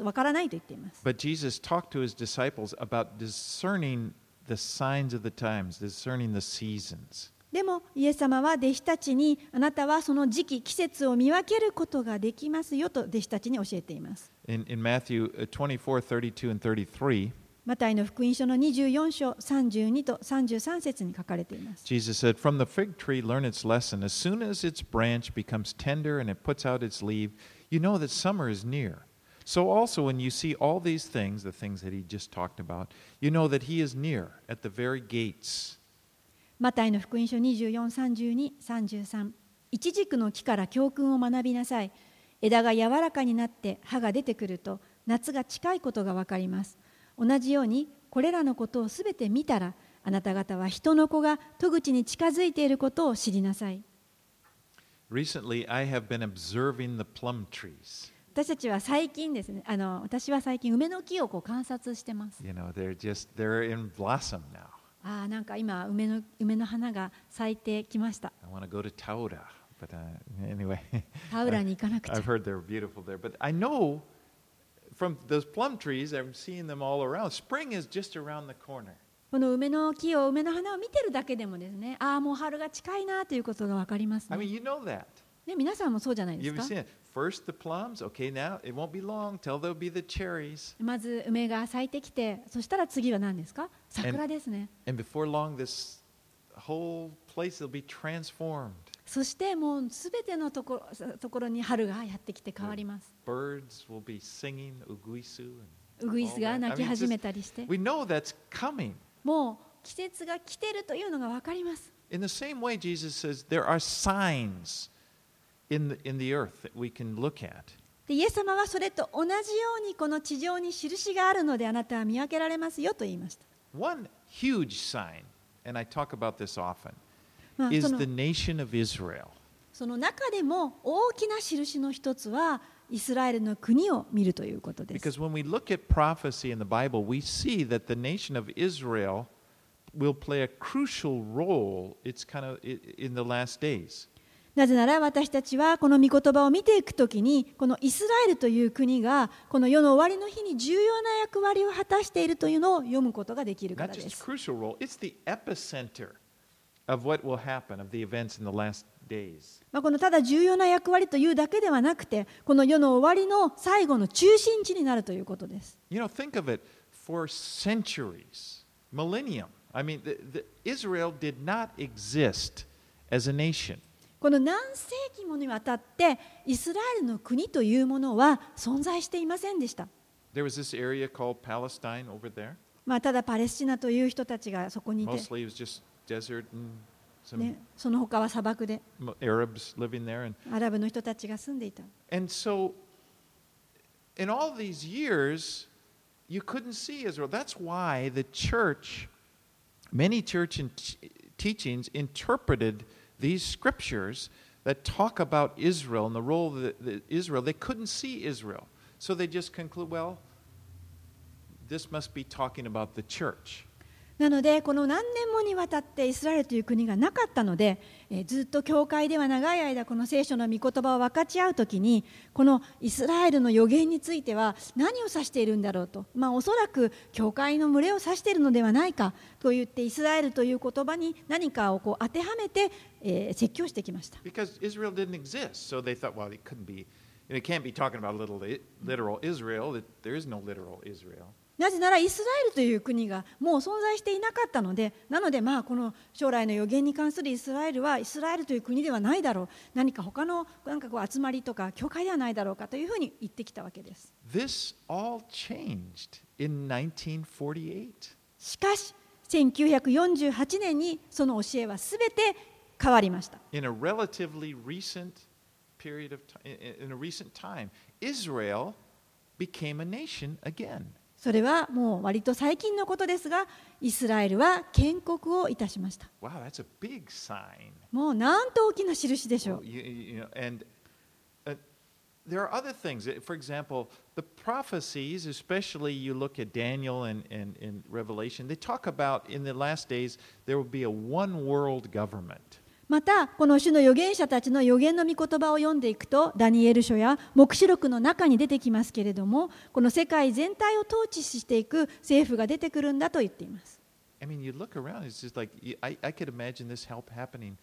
わからないと言っています。But Jesus talked to his disciples about discerning the signs of the times, discerning the seasons. でもイエス様は弟子たちにあなたはその時期季節を見分けることができますよと弟子たちに教えています In, in Matthew uh, 24, 32, and 33, マタイの福音書の24章32と33節に書かれています Jesus said, From the fig tree, learn its lesson. As soon as its branch becomes tender and it puts out its leaf, you know that summer is near. So also, when you see all these things, the things that he just talked about, you know that he is near at the very gates. マタイの福音書24、32、33イチジクの木から教訓を学びなさい枝が柔らかになって葉が出てくると夏が近いことがわかります同じようにこれらのことをすべて見たらあなた方は人の子が戸口に近づいていることを知りなさい Recently, I have been observing the plum trees. 私たちは最近ですねあの私は最近梅の木をこう観察してます You know, they're just, they're in blossom now. ああなんか今梅の梅の花が咲いてきました I want to go to Tauda. But uh, anyway, 田浦に行かなくちゃ I've heard they're beautiful there. But I know from those plum trees, I'm seeing them all around. Spring is just around the corner. この梅の木を梅の花を見てるだけでもですねああもう春が近いなということが分かります I ね mean, you know that. ね皆さんもそうじゃないですか.まず梅が咲いてきて、そしたら次は何ですか？桜ですね。そしてもうすべてのところ,ところに春がやってきて変わります。うぐいすが鳴き始めたりして。もう季節が来てるというのが分かります。In the, in the earth that we can look at. でイエス様はそれと同じようにこの地上に印があるのであなたは見分けられますよと言いました。One huge sign, and I talk about this often, まあ、is the nation of Israel. その中でも大きな印の一つはイスラエルの国を見るということです。Because when we look at prophecy in the Bible, we see that the nation of Israel will play a crucial role. It's kind of in the last days. なぜなら私たちはこの御言葉を見ていくときにこのイスラエルという国がこの世の終わりの日に重要な役割を果たしているというのを読むことができるからです。まあ、このただ重要な役割というだけではなくてこの世の終わりの最後の中心地になるということです。You know, think of it for centuries, millennium. I mean, the, the Israel did not exist as a nation. この何世紀もにわたってイスラエルの国というものは存在していませんでした。まあ、ただパレスチナという人たちがそこにいて、ね、その他は砂漠でアラブの人たちが住んでいた。and so, in all these years, you couldn't see Israel. That's why the church, many church in teachings interpreted these scriptures that talk about Israel and the role of the, the Israel. They couldn't see Israel. So they just conclude, well, this must be talking about the church. なのでこの何年もにわたってイスラエルという国がなかったので、えーずっと教会では長い間この聖書の御言葉を分かち合うときにこのイスラエルの予言については何を指しているんだろうと、まあ、おそらく教会の群れを指しているのではないかと言ってイスラエルという言葉に何かをこう当てはめて、えー説教してきました。Because Israel didn't exist. So they thought, well, it couldn't be, it can't be talking about little, literal Israel. It, there is no literal Israel. なぜならイスラエルという国がもう存在していなかったのでなのでまあこの将来の予言に関するイスラエルはイスラエルという国ではないだろう何か他のなんかこう集まりとか教会ではないだろうかというふうに言ってきたわけです This all changed in 1948. しかし1948年にその教えはすべて変わりました In a relatively recent period of time, in a recent time, Israel became a nation again. それはもう割と最近のことですがイスラエルは建国をいたしました Wow, that's a big sign. もうなんと大きな印でしょ Well, う you, you know, and uh, there are other things. For example, the prophecies, especially you look at Daniel and, and, and Revelation, they talk about in the last days there will be a one world government. またこの種の預言者たちの預言の御言葉を読んでいくとダニエル書や黙示録の中に出てきますけれどもこの世界全体を統治していく政府が出てくるんだと言っています I mean, you look around, it's just like I, I could imagine this help happening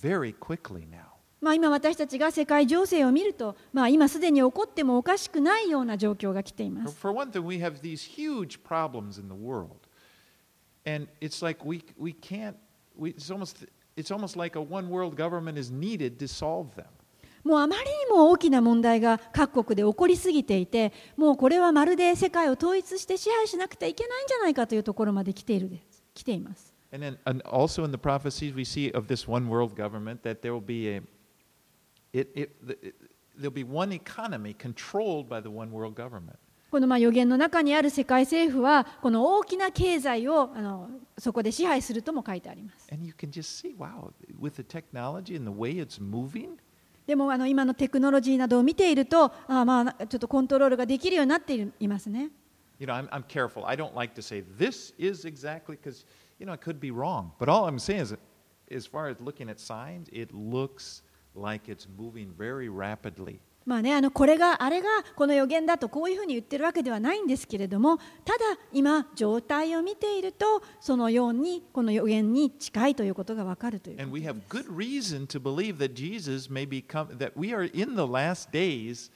very quickly now. まあ今私たちが世界情勢を見ると、まあ、今すでに起こってもおかしくないような状況が来ています for one thing, we have these huge problems in the world. And it's like we, we can't, we, it's, almost, it's almost like a one world government is needed to solve them. もうあまりにも大きな問題が各国で起こりすぎていてもうこれはまるで世界を統一して支配しなくてはいけないんじゃないかというところまで来ているです来ています And then and also in the prophecies we see of this one world government that there will be a it, it, it, there'll be one economy controlled by the one world government. このまあ予言の中にある世界政府はこの大きな経済をあのそこで支配するとも書いてあります。See, wow, moving, でもあの今のテクノロジーなどを見ているとあまあちょっとコントロールができるようになっているいますね。you know, I'm, I'm careful. I don't like to say this is exactly because, you know, it could be wrong. But all I'm saying is, as far as looking at signs, it looks like it's moving very rapidly. まあね、あのこれがあれがこの予言だとこういうふうに言ってるわけではないんですけれどもただ今状態を見ているとそのようにこの予言に近いということがわかるという And we have good reason to believe that Jesus may become, that we are in the last days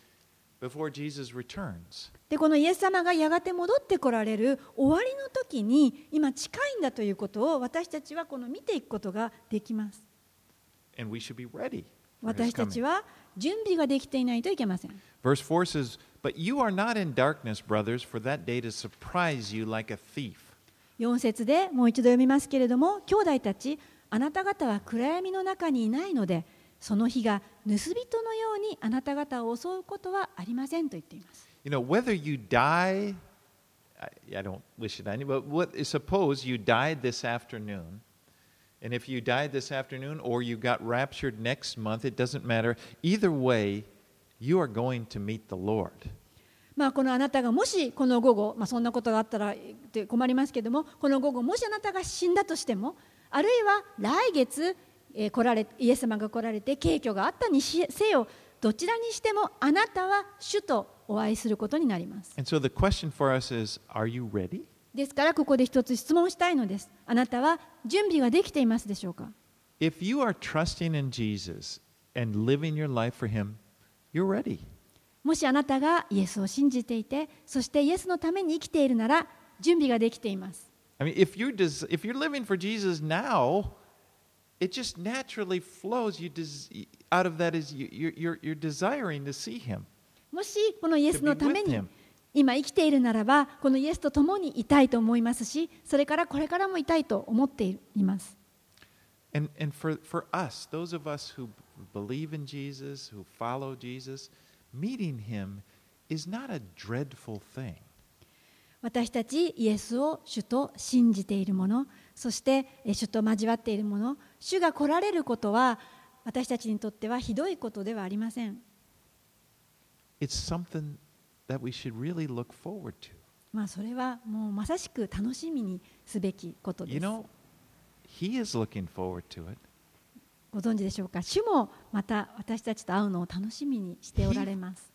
before Jesus returns. でこのイエス様がやがて戻ってこられる終わりの時に今近いんだということを私たちはこの見ていくことができます。And we should be ready. for his 私たち.は準備ができていないといけません。Verse 4 says, But you are not in darkness, brothers, for that day to surprise you like a thief. 4節でもう一度読みますけれども兄弟たちあなた方は暗闇の中にいないのでその日が盗人のようにあなた方を襲うことはありませんと言っています You know, whether you die, I, I don't wish it on you, but what, suppose you died this afternoon, and if you died this afternoon or you got raptured next month, it doesn't matter. Either way, you are going to meet the Lord. まあこのあなたがもしこの午後、まあ、そんなことがあったらって困りますけどもこの午後もしあなたが死んだとしてもあるいは来月、えー来られイエス様が来られて景挙があったにしせよどちらにしてもあなたは主とお会いすることになります And so the question for us is Are you ready? ですからここで一つ質問したいのですあなたは準備ができていますでしょうか If you are trusting in Jesus and living your life for Him, you're ready. もしあなたがイエスを信じていてそしてイエスのために生きているなら準備ができています I mean, if you're, if you're living for Jesus now, it just naturally flows. You des- out of that is you, you're, you're, desiring to see Him. もしこのイエスのため To be に with him. 今生きているならばこのイエスと共にいたいと思いますしそれからこれからもいたいと思っています。And, and for, for us, those of us who believe in Jesus, who follow Jesus, meeting Him is not a dreadful thing. 私たちイエスを主と信じている者そしてえ主と交わっている者主が来られることは私たちにとってはひどいことではありません。It's something まあそれはもうまさしく楽しみにすべきことです。ご存知でしょうか？主もまた私たちと会うのを楽しみにしておられます。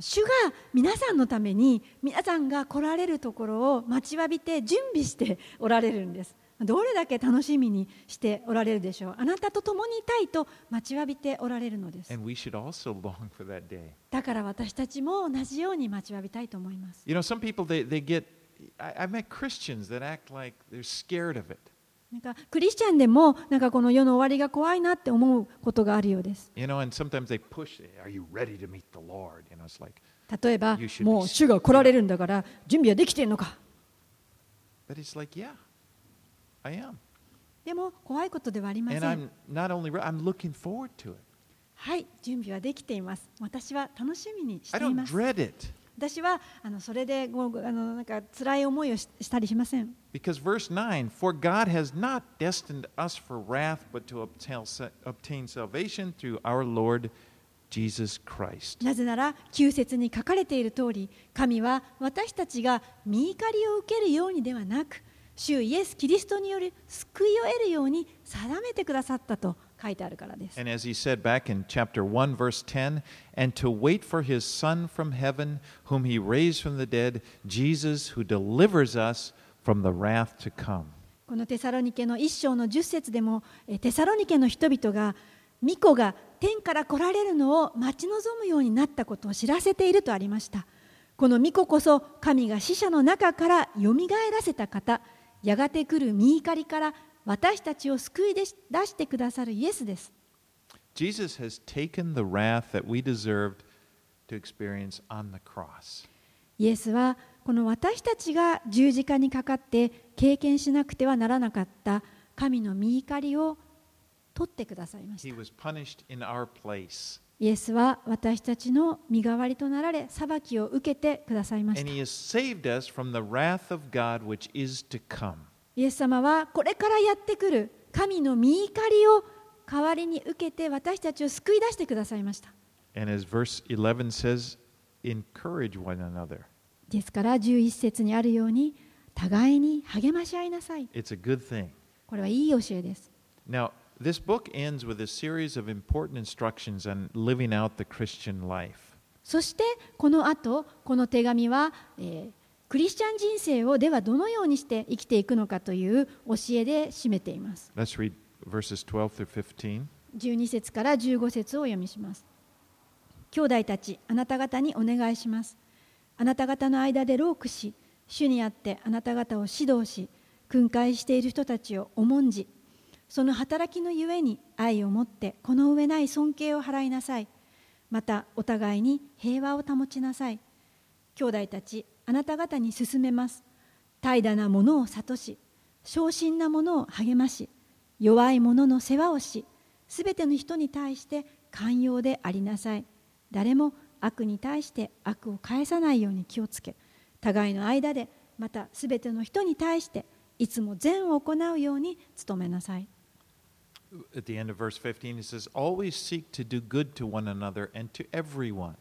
主が皆さんのために皆さんが来られるところを待ちわびて準備しておられるんです。どれだけ楽しみにしておられるでしょうあなたと共にいたいと待ちわびておられるのです.だから私たちも同じように待ちわびたいと思います You know, some people, they, they get, I, I've met Christians that act like they're scared of it. なんかクリスチャンでもなんかこの世の終わりが怖いなって思うことがあるようです You know, and sometimes they push, Are you ready to meet the Lord? You know, it's like, 例えばもう主が来られるんだから準備はできてんのか but it's like, Yeah, でも怖いことではありません。はい、準備はできています。私は楽しみにしています。私はあのそれでもうあのなんか辛い思いをしたりしません。なぜなら、旧説に書かれている通り、神は私たちが身怒りを受けるようにではなく、主イエス・キリストによる救いを得るように定めてくださったと書いてあるからです。And as he said back in chapter 1, verse 10, and to wait for his Son from heaven, whom he raised from the dead, Jesus, who delivers us from the wrath to come. このテサロニケの一章の10節でも、えテサロニケの人々が、巫女が天から来られるのを待ち望むようになったことを知らせているとありました。この巫女こそ神が死者の中からよみがえらせた方、やがて来る見怒りから私たちを救い出してくださるイエスです。Jesus has taken the wrath that we deserved to experience on the cross. イエスはこの私たちが十字架にかかって経験しなくてはならなかった神の見怒りを取ってくださいました He。was punished in our place. イエスは私たちの身代わりとなられ裁きを受けてくださいました.イエス様はこれからやってくる神の見怒りを代わりに受けて私たちを救い出してくださいました And as verse 11 says, encourage one another. ですから11節にあるように互いに励まし合いなさい.これはいい教えです Now, this book ends with a series of important instructions on living out the Christian life. そしてこの後この手紙は、えークリスチャン人生をではどのようにして生きていくのかという教えで締めています Let's read verses 12 through 15. 12節から15節をお読みします兄弟たちあなた方にお願いしますあなた方の間でロークし主にあってあなた方を指導し訓戒している人たちを重んじその働きのゆえに愛を持ってこの上ない尊敬を払いなさい。またお互いに平和を保ちなさい。兄弟たちあなた方に勧めます。怠惰なものを諭し昇進なものを励まし弱い者の世話をしすべての人に対して寛容でありなさい。誰も悪に対して悪を返さないように気をつけ互いの間でまたすべての人に対していつも善を行うように努めなさい。At the end of verse 15, it says, Always seek to do good to one another and to everyone.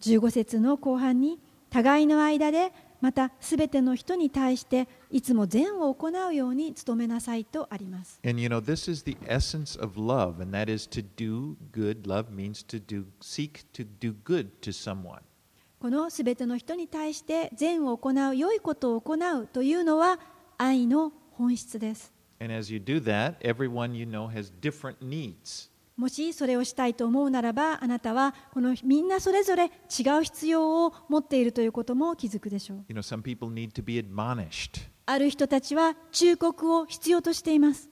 15節の後半に互いの間でまたすべての人に対していつも善を行うように努めなさいとあります And you know, this is the essence of love, and that is to do good. Love means to do, seek to do good to someone. このすべての人に対して善を行う良いことを行うというのは愛の本質ですもしそれをしたいと思うならば、あなたはこのみんなそれぞれ違う必要を持っているということも気づくでしょう。ある人たちは忠告を必要としています。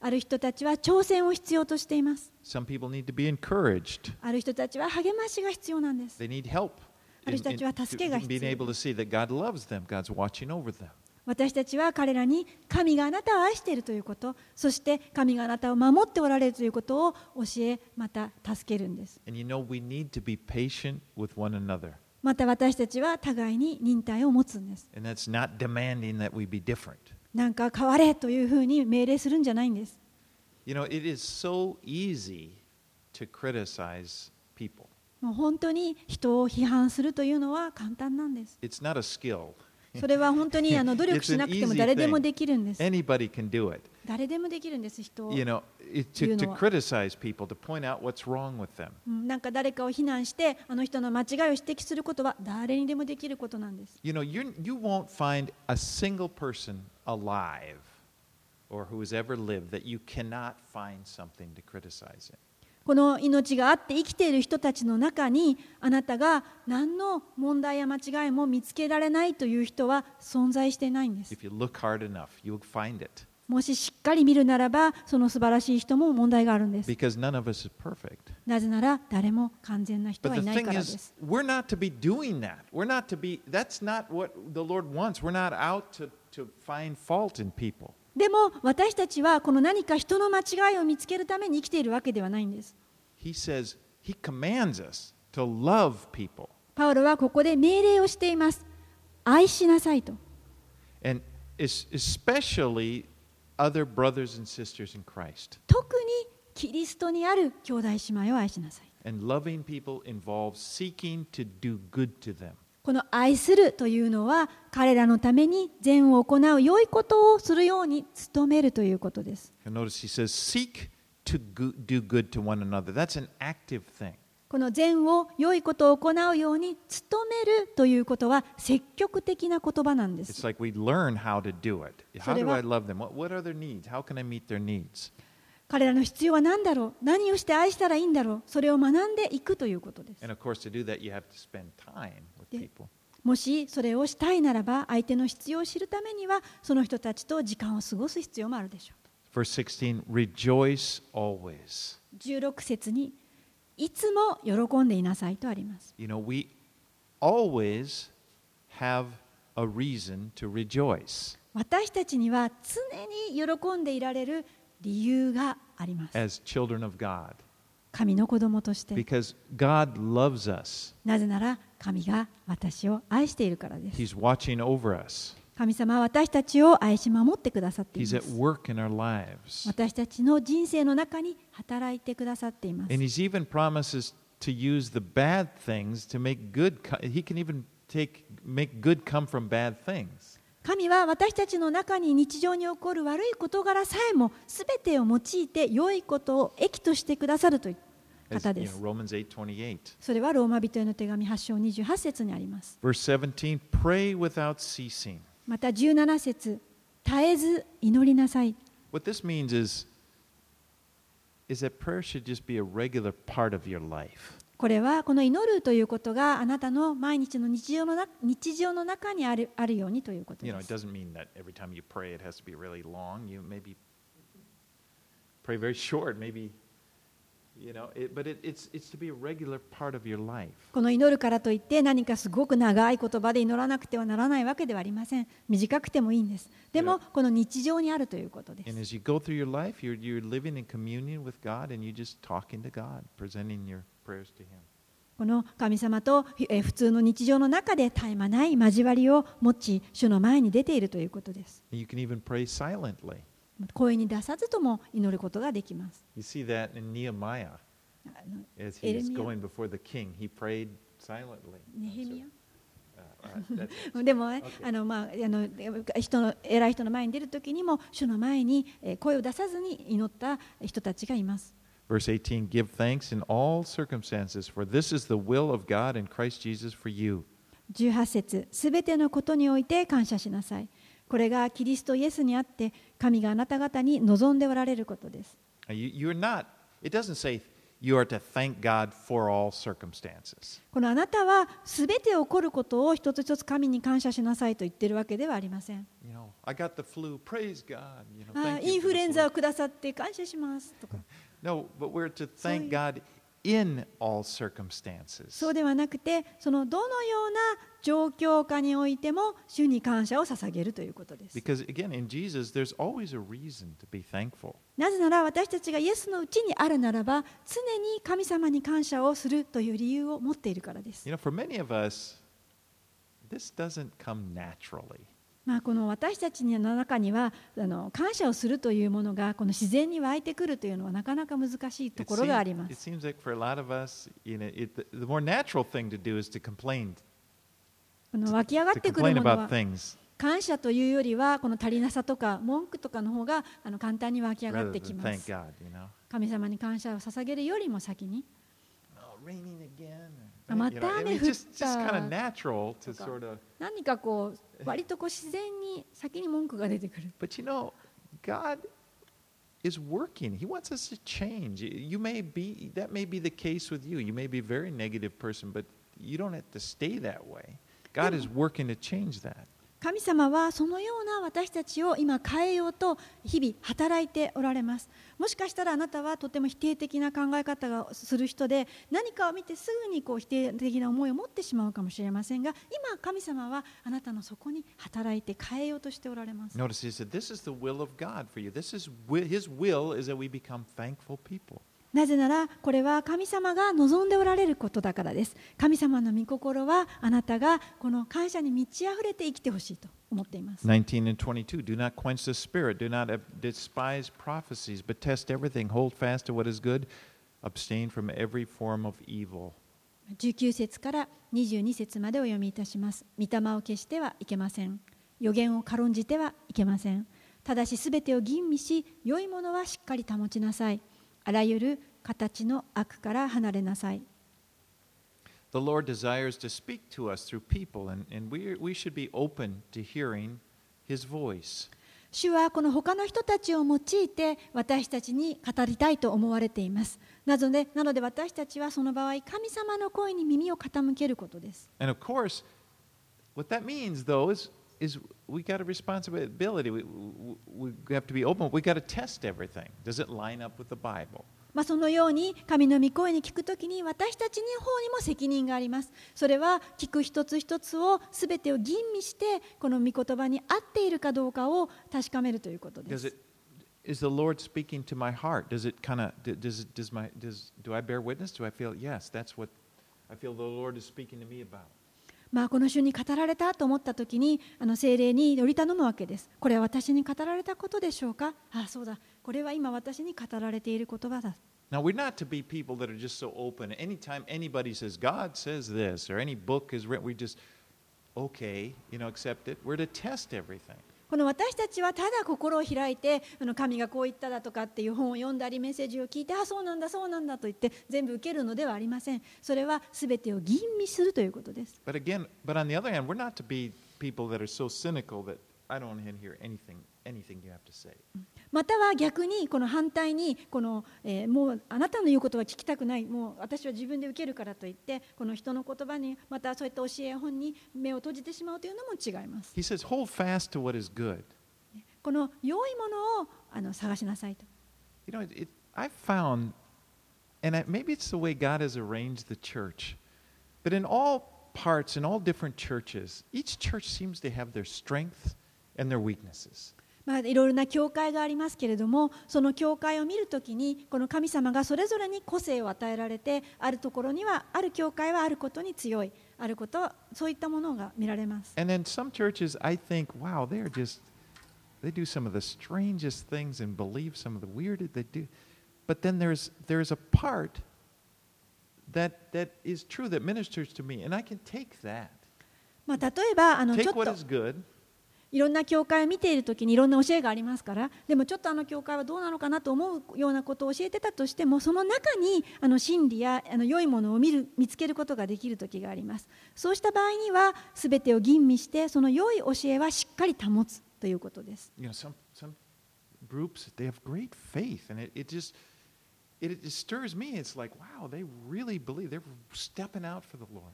ある人たちは挑戦を必要としています。ある人たちは励ましが必要なんです。ある人たちは助けが必要です。私たちは彼らに神があなたを愛しているということそして神があなたを守っておられるということを教えまた助けるんです。You know, また私たちは互いに忍耐を持つんです。なんか変われというふうに命令するんじゃないんです。You もう本当に人を批判するというのは簡単なんです。それは本当にあの努力しなくても誰でもできるんです Anybody can do it. 誰でもできるんです人を You know, to, to criticize people, to point out what's wrong with them. うんなんか誰かを非難してあの人の間違いを指摘することは誰にでもできることなんです You know, you, you won't find a single person alive or who has ever lived that you cannot find something to criticize in. この命があって生きている人たちの中にあなたが何の問題や間違いも見つけられないという人は存在していないんです。もししっかり見るならば、その素晴らしい人も問題があるんです。なぜなら誰も完全な人はいないからです。でも私たちはこの何か人の間違いを見つけるために生きているわけではないんです。パウロはここで命令をしています。愛しなさいと。特にキリストにある兄弟姉妹を愛しなさい。この愛するというのは彼らのために善を行う良いことをするように努めるということです。この善を良いことを行うように努めるということは積極的な言葉なんです。彼らの必要は何だろう？何をして愛したらいいんだろう？それを学んでいくということです。もしそれをしたいならば、相手の必要を知るためには、その人たちと時間を過ごす必要もあるでしょう。16, 節に、いつも喜んでいなさいとあります。You know, we always have a reason to rejoice. 私たちには常に喜んでいられる理由があります。神の子供として。なぜなら神が私を愛しているからです。神様は私たちを愛し守ってくださっています。私たちの人生の中に働いてくださっています。神は私たちの中に日常に起こる悪い事柄さえも全てを用いて良いことを益としてくださるという方です。それはローマ人への手紙8章28節にあります。また17節絶えず祈りなさい。What this prayer should just be a regular part of your life. これはこの祈るということがあなたの毎日の日常の中,にある,ようにということです。この祈るからといって何かすごく長い言葉で祈らなくてはならないわけではありません。短くてもいいんです。でも、この日常にあるということです。この神様と普通の日常の中で絶え間ない交わりを持ち、主の前に出ているということです。声に出さずとも祈ることができます。でも、あの、まあ、あの、人の偉い人の前に出る時にも、主の前に、声を出さずに祈った人たちがいます。18, 18節、すべてのことにおいて感謝しなさい。これがキリストイエスにあって、神があなた方に望んでおられることです。このあなたはすべて起こることを一つ一つ神に感謝しなさいと言ってるわけではありません。インフルエンザをくださって感謝しますとか。[LAUGHS] そうではなくて、そのどのような状況下においても、主に感謝を捧げるということです。なぜなら、私たちがイエスのうちにあるならば、常に神様に感謝をするという理由を持っているからです。まあ、この私たちの中にはあの感謝をするというものがこの自然に湧いてくるというのはなかなか難しいところがあります。湧き上がってくるものは感謝というよりはこの足りなさとか文句とかの方があの簡単に湧き上がってきます。神様に感謝を捧げるよりも先に。Oh, raining again. Ah, right? You know, I mean, it's just, just kind of mata. natural to Taka. sort of. 何かこう割とこう自然に先に文句が出てくる。 But you know, God is working. He wants us to change. You may be that may be the case with you. You may be a very negative person, but you don't have to stay that way. God is working to change that. 神様はそのような私たちを今変えようと日々働いておられますもしかしたらあなたはとても否定的な考え方がする人で何かを見てすぐにこう否定的な思いを持ってしまうかもしれませんが今神様はあなたのそこに働いて変えようとしておられます Notice he said, "This is the will of God for you. This is His will is that we become thankful people." なぜならこれは神様が望んでおられることだからです神様の御心はあなたがこの感謝に満ち溢れて生きてほしいと思っています19 and 22. Do not quench the spirit. Do not despise prophecies, but test everything. Hold fast to what is good. Abstain from every form of evil. 19節から22節までお読みいたします。御霊を消してはいけません。予言を軽んじてはいけません。ただしすべてを吟味し、良いものはしっかり保ちなさい。あらゆる形の悪から離れなさい。The Lord desires to speak to us through people, and, and we, we should be open to hearing His voice. 主はこの他の人たちを用いて私たちに語りたいと思われています。なのでなので私たちはその場合、神様の声に耳を傾けることです。And of course, what that means, though, is, is we got a responsibility. We, we, we have to be open. We got to test everything. Does it line up with the Bible? まあ、そのように神の御声に聞くときに私たちの方にも責任があります。それは聞く一つ一つをすべてを吟味してこの御言葉に合っているかどうかを確かめるということです。Is the Lord speaking to my heart? Does it kind of does it, does my does do I bear witness? Do I feel yes? That's what I feel the Lord is speaking to me about. まあ、この週に語られたと思ったときにあの精霊により頼むわけです。これは私に語られたことでしょうかああそうだ。これは今私に語られている言葉だ。Now we're not to be people that are just so open. Anytime anybody says God says this or any book is written, we just okay, you know, accept it. We're to test everything. この私たちはただ心を開いてあの神がこう言っただとかっていう本を読んだりメッセージを聞いてあそうなんだそうなんだと言って全部受けるのではありません。それは全てを吟味するということです。But again, but on the other hand, we're not to be people that are so cynical that I don't want to hear anything anything you have to say. または逆にこの反対にこの、えーもうあなたの言うことは聞きたくないもう私は自分で受けるからといってこの人の言葉にまたそういった教えや本に目を閉じてしまうというのも違います He says, hold fast to what is good. この良いものをあの探しなさいと You know, it, it, I found and I- maybe it's the way God has arranged the church, but in all parts, in all different churches, each church seems to have their strengths and their weaknesses. まあ、いろいろな教会がありますけれどもその教会を見るときにこの神様がそれぞれに個性を与えられてあるところにはある教会はあることに強いあることはそういったものが見られます。And then some churches, I think, wow, they're just, they do some of the strangest things and believe some of the weirdest they do. But then there's, there's a part that, that is true, that ministers to me, and I can take that. まあ、例えばあのちょ Take っ what と is good いろんな教会を見ているときにいろんな教えがありますからでもちょっとあの教会はどうなのかなと思うようなことを教えてたとしてもその中にあの真理やあの良いものを見る見つけることができる時があります。そうした場合には全てを吟味してその良い教えはしっかり保つということです。You know some some groups they have great faith and it, it just it, it stirs me. It's like wow they really believe they're stepping out for the lord.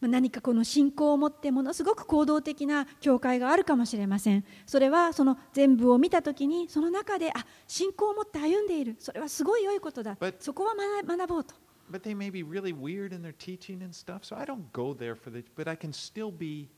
何かこの信仰を持ってものすごく行動的な教会があるかもしれませんそれはその全部を見たときにその中であ信仰を持って歩んでいるそれはすごい良いことだそこは学学ぼうと but they may be really weird in their teaching and stuff so i don't go there for the but i can still be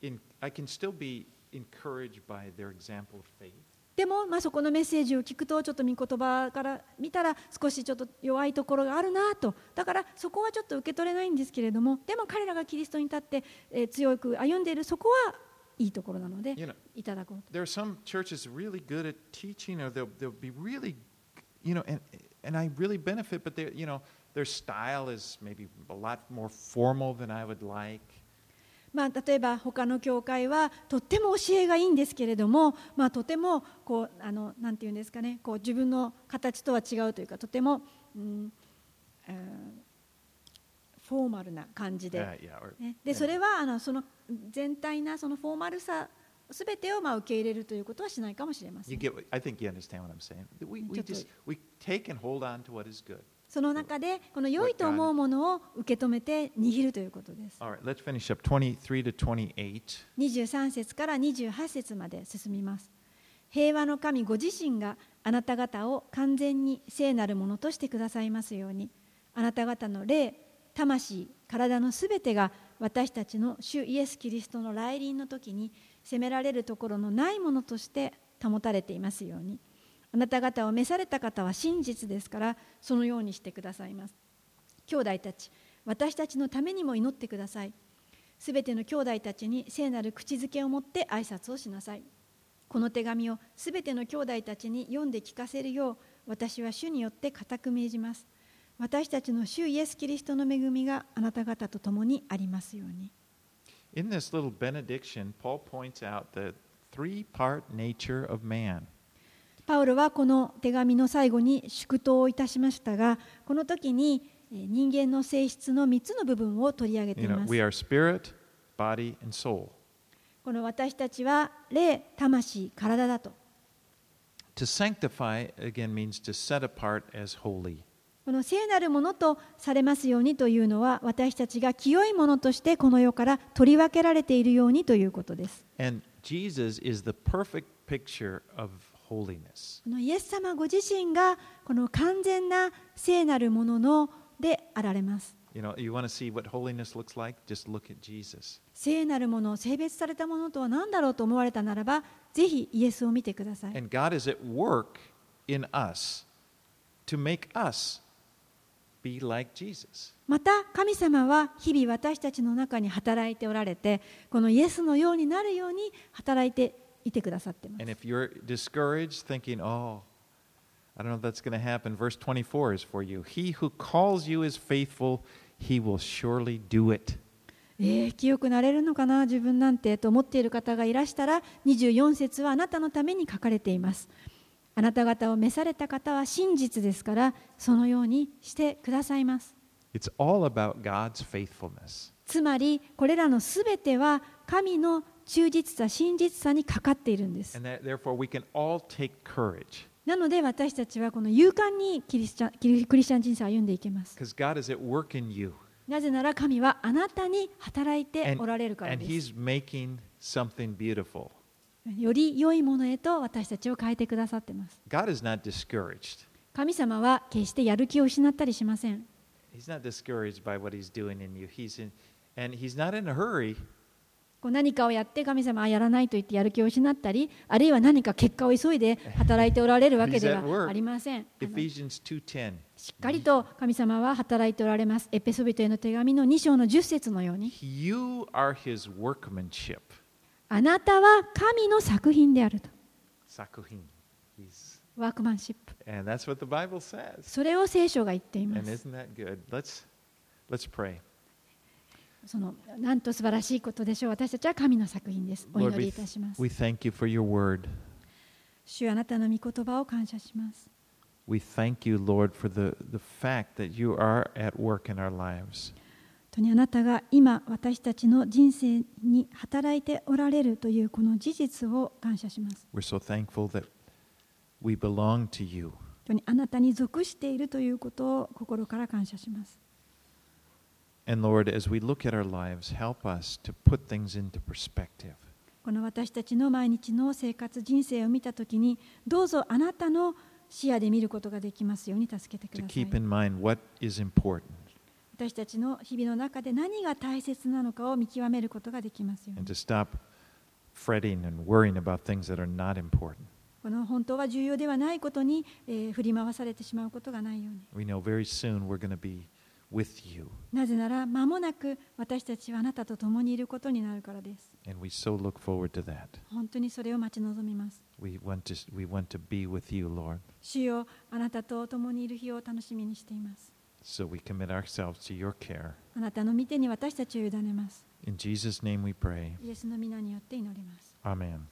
in i can still be encouraged by their example of faith でも、まあ、そこのメッセージを聞くとちょっと御言葉から見たら少しちょっと弱いところがあるなとだからそこはちょっと受け取れないんですけれどもでも彼らがキリストに立って、えー強く歩んでいるそこはいいところなのでいただこうと there are some churches really good at teaching or they'll, they'll be really you know and, and i really benefit but they you know their style is maybe a lot more formal than i would like まあ、例えば他の教会はとっても教えがいいんですけれども、まあ、とてもこうあのなんていうんですかねこう自分の形とは違うというかとても、うんえーフォーマルな感じでで.それはあのその全体なそのフォーマルさすべてをまあ受け入れるということはしないかもしれませ You ん get, what- I think you understand what I'm saying. We, we just we take and hold on to what is good. その中でこの良いと思うものを受け止めて握るということです All right, let's finish up 23 to 28. 23節から28節まで進みます平和の神ご自身があなた方を完全に聖なるものとしてくださいますようにあなた方の霊魂体のすべてが私たちの主イエス・キリストの来臨の時に責められるところのないものとして保たれていますようにあなた方を召された方は真実ですからそのようにしてくださいます。兄弟たち私たちのためにも祈ってください。すべての兄弟たちに聖なる口づけを持って挨拶をしなさい。この手紙をすべての兄弟たちに読んで聞かせるよう私は主によって固く命じます。私たちの主イエス・キリストの恵みがあなた方と共にありますように。In this little benediction, Paul points out the three part nature of man. パウロはこの手紙の最後に祝祷をいたしましたがこの時にえー人間の性質の3つの部分を取り上げています spirit, body. この私たちは霊魂体だと To sanctify, again, means to set apart as holy. この聖なるものとされますようにというのは私たちが清いものとしてこの世から取り分けられているようにということです。And Jesus is the perfect picture of holiness. このイエス様ご自身がこの完全な聖なるもののであられます。You know, you want to see what holiness looks like? Just look at Jesus. 聖なるもの、性別されたものとは何だろうと思われたならば、ぜひイエスを見てください。And God is at work in us to make us be like Jesus. また神様は日々私たちの中に働いておられて、このイエスのようになるように働いていてくださってます。He え、清くなれるのかな自分なんてと思っている方がいらしたら24節はあなたのために書かれています。あなた方を召された方は真実ですからそのようにしてくださいます。つまりこれらのすべては神の忠実さ真実さにかかっているんですなので私たちはこの勇敢にキリスチャンキリクリスチャン人生を歩んでいけます.なぜなら神はあなたに働いておられるからです.より良いものへと私たちを変えてくださってます.神様は決してやる気を失ったりしません。He's not discouraged by what He's doing in you. He's in, and He's not in a hurry. こう何かをやって神様はやらないと言ってやる気を失ったり、あるいは何か結果を急いで [LAUGHS] 働いておられるわけで.はありません。あの Ephesians 2:10. しっかりと神様は働いておられます。エペソビトへの手紙の2章の10節のように.あなたは神の作品であると。Sakuhin. He's, ワークマンシップ。それを聖書が言っています。isn't that good? Let's let's pray. そのなんと素晴らしいことでしょう。私たちは神の作品です。お祈りいたします。we thank you for your word. 主あなたの御言葉を感謝します。We thank you, Lord, for the, the fact that you are at work in our lives. 本当にあなたが今私たちの人生に働いておられるというこの事実を感謝します。We're so thankful that we belong to you. 本当にあなたに属しているということを心から感謝します。And Lord, as we look at our lives, help us to put things into perspective. この私たちの毎日の生活、人生を見たときに、どうぞあなたの視野で見ることができますように助けてください。私たちの日々の中で何が大切なのかを見極めることができますように。この本当は重要ではないことに、えー、振り回されてしまうことがないように。With you. なぜなら間もなく私たちはあなたと共にいることになるからです And we so look forward to that. 本当にそれを待ち望みます We want to, we want to be with you, Lord. 主よあなたと共にいる日を楽しみにしています So we commit ourselves to your care. あなたの御手に私たちを委ねます In Jesus' name we pray. イエスの皆によって祈ります Amen. アーメン